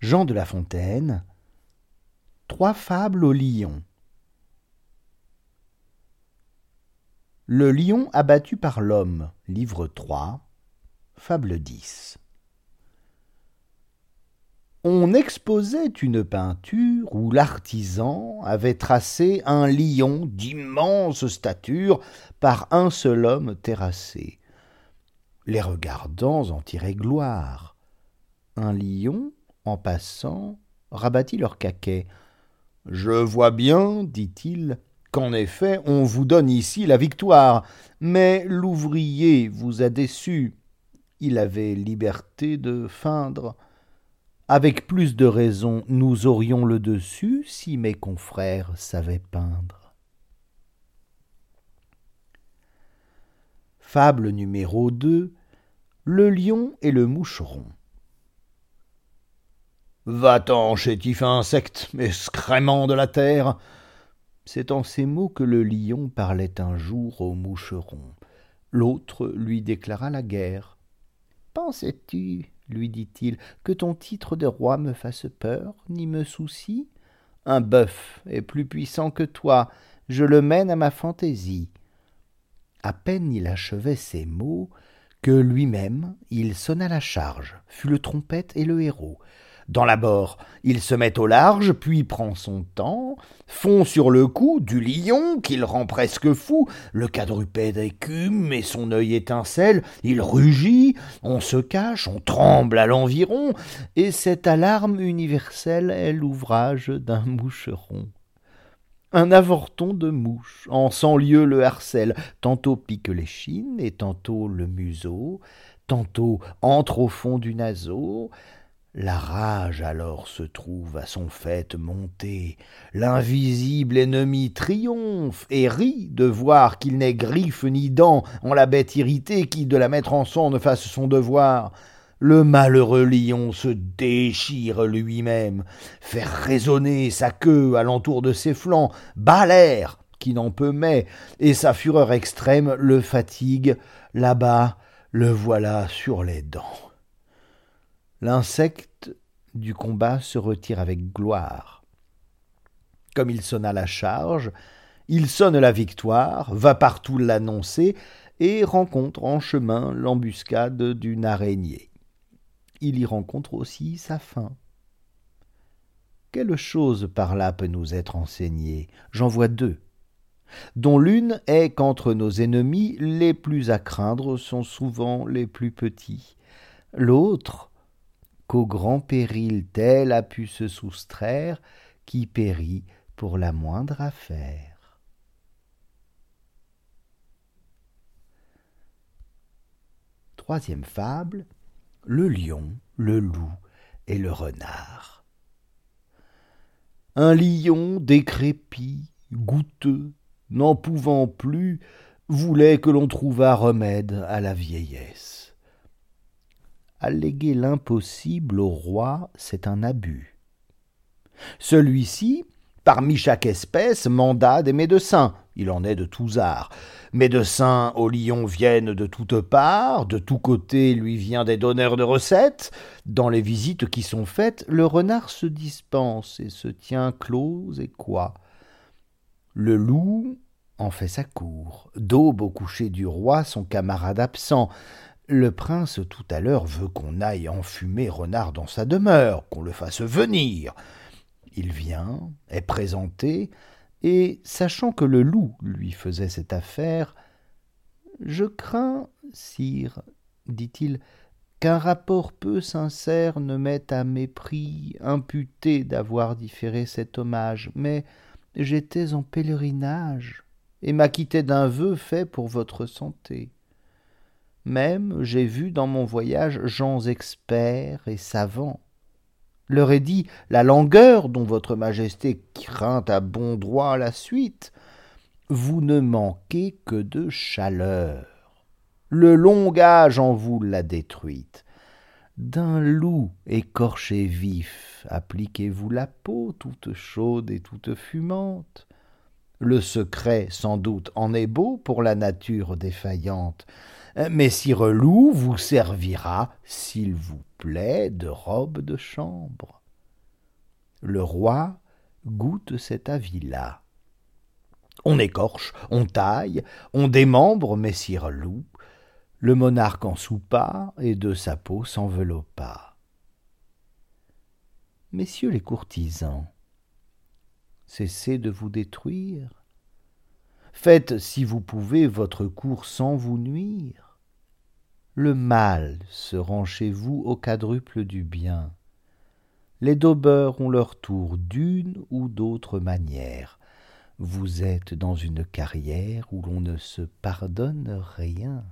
Jean de La Fontaine. Trois fables au lion. Le lion abattu par l'homme. Livre 3. Fable 10. On exposait une peinture où l'artisan avait tracé un lion d'immense stature par un seul homme terrassé. Les regardants en tiraient gloire. Un lion, en passant, rabattit leur caquet. Je vois bien, dit-il, qu'en effet on vous donne ici la victoire, mais l'ouvrier vous a déçu. Il avait liberté de feindre. Avec plus de raison, nous aurions le dessus si mes confrères savaient peindre. Fable numéro 2 Le lion et le moucheron. Va-t'en, chétif insecte, excrément de la terre. C'est en ces mots que le lion parlait un jour au moucheron. L'autre lui déclara la guerre. Pensais-tu, lui dit-il, que ton titre de roi me fasse peur, ni me soucie? Un bœuf est plus puissant que toi, je le mène à ma fantaisie. À peine il achevait ces mots, que lui-même il sonna la charge, fut le trompette et le héros. Dans l'abord, il se met au large, puis prend son temps, fond sur le cou du lion, qu'il rend presque fou, le quadrupède écume et son œil étincelle, il rugit, on se cache, on tremble à l'environ, et cette alarme universelle est l'ouvrage d'un moucheron. Un avorton de mouche, en cent lieues le harcèle, tantôt pique les chines et tantôt le museau, tantôt entre au fond du naseau, la rage alors se trouve à son fait montée, l'invisible ennemi triomphe et rit de voir qu'il n'ait griffe ni dents en la bête irritée qui, de la mettre en sang, ne fasse son devoir. Le malheureux lion se déchire lui-même, fait résonner sa queue alentour de ses flancs, bat l'air qui n'en peut mais, et sa fureur extrême le fatigue, là-bas, le voilà sur les dents. L'insecte du combat se retire avec gloire. Comme il sonna la charge, il sonne la victoire, va partout l'annoncer, et rencontre en chemin l'embuscade d'une araignée. Il y rencontre aussi sa fin. Quelle chose par là peut nous être enseignée? J'en vois deux, dont l'une est qu'entre nos ennemis les plus à craindre sont souvent les plus petits. L'autre, qu'au grand péril tel a pu se soustraire, qui périt pour la moindre affaire. Troisième fable, le lion, le loup et le renard. Un lion décrépit, goutteux, n'en pouvant plus, voulait que l'on trouvât remède à la vieillesse. Alléguer l'impossible au roi, c'est un abus. Celui-ci, parmi chaque espèce, manda des médecins. Il en est de tous arts. Médecins au lion viennent de toutes parts, de tous côtés lui vient des donneurs de recettes. Dans les visites qui sont faites, le renard se dispense et se tient clos et quoi. Le loup en fait sa cour. D'aube au coucher du roi, son camarade absent. Le prince tout à l'heure veut qu'on aille enfumer Renard dans sa demeure, qu'on le fasse venir. Il vient, est présenté, et, sachant que le loup lui faisait cette affaire, Je crains, sire, dit-il, qu'un rapport peu sincère ne mette à mépris imputé d'avoir différé cet hommage, mais j'étais en pèlerinage, et m'acquittais d'un vœu fait pour votre santé. Même j'ai vu dans mon voyage gens experts et savants. Leur ai dit la langueur dont votre majesté craint à bon droit la suite. Vous ne manquez que de chaleur. Le long âge en vous l'a détruite. D'un loup écorché vif, appliquez-vous la peau toute chaude et toute fumante. Le secret, sans doute, en est beau pour la nature défaillante. Messire Loup vous servira, s'il vous plaît, de robe de chambre. Le roi goûte cet avis-là. On écorche, on taille, on démembre Messire Loup. Le monarque en soupa et de sa peau s'enveloppa. Messieurs les courtisans, cessez de vous détruire. Faites, si vous pouvez, votre cour sans vous nuire. Le mal se rend chez vous au quadruple du bien. Les daubeurs ont leur tour d'une ou d'autre manière. Vous êtes dans une carrière où l'on ne se pardonne rien.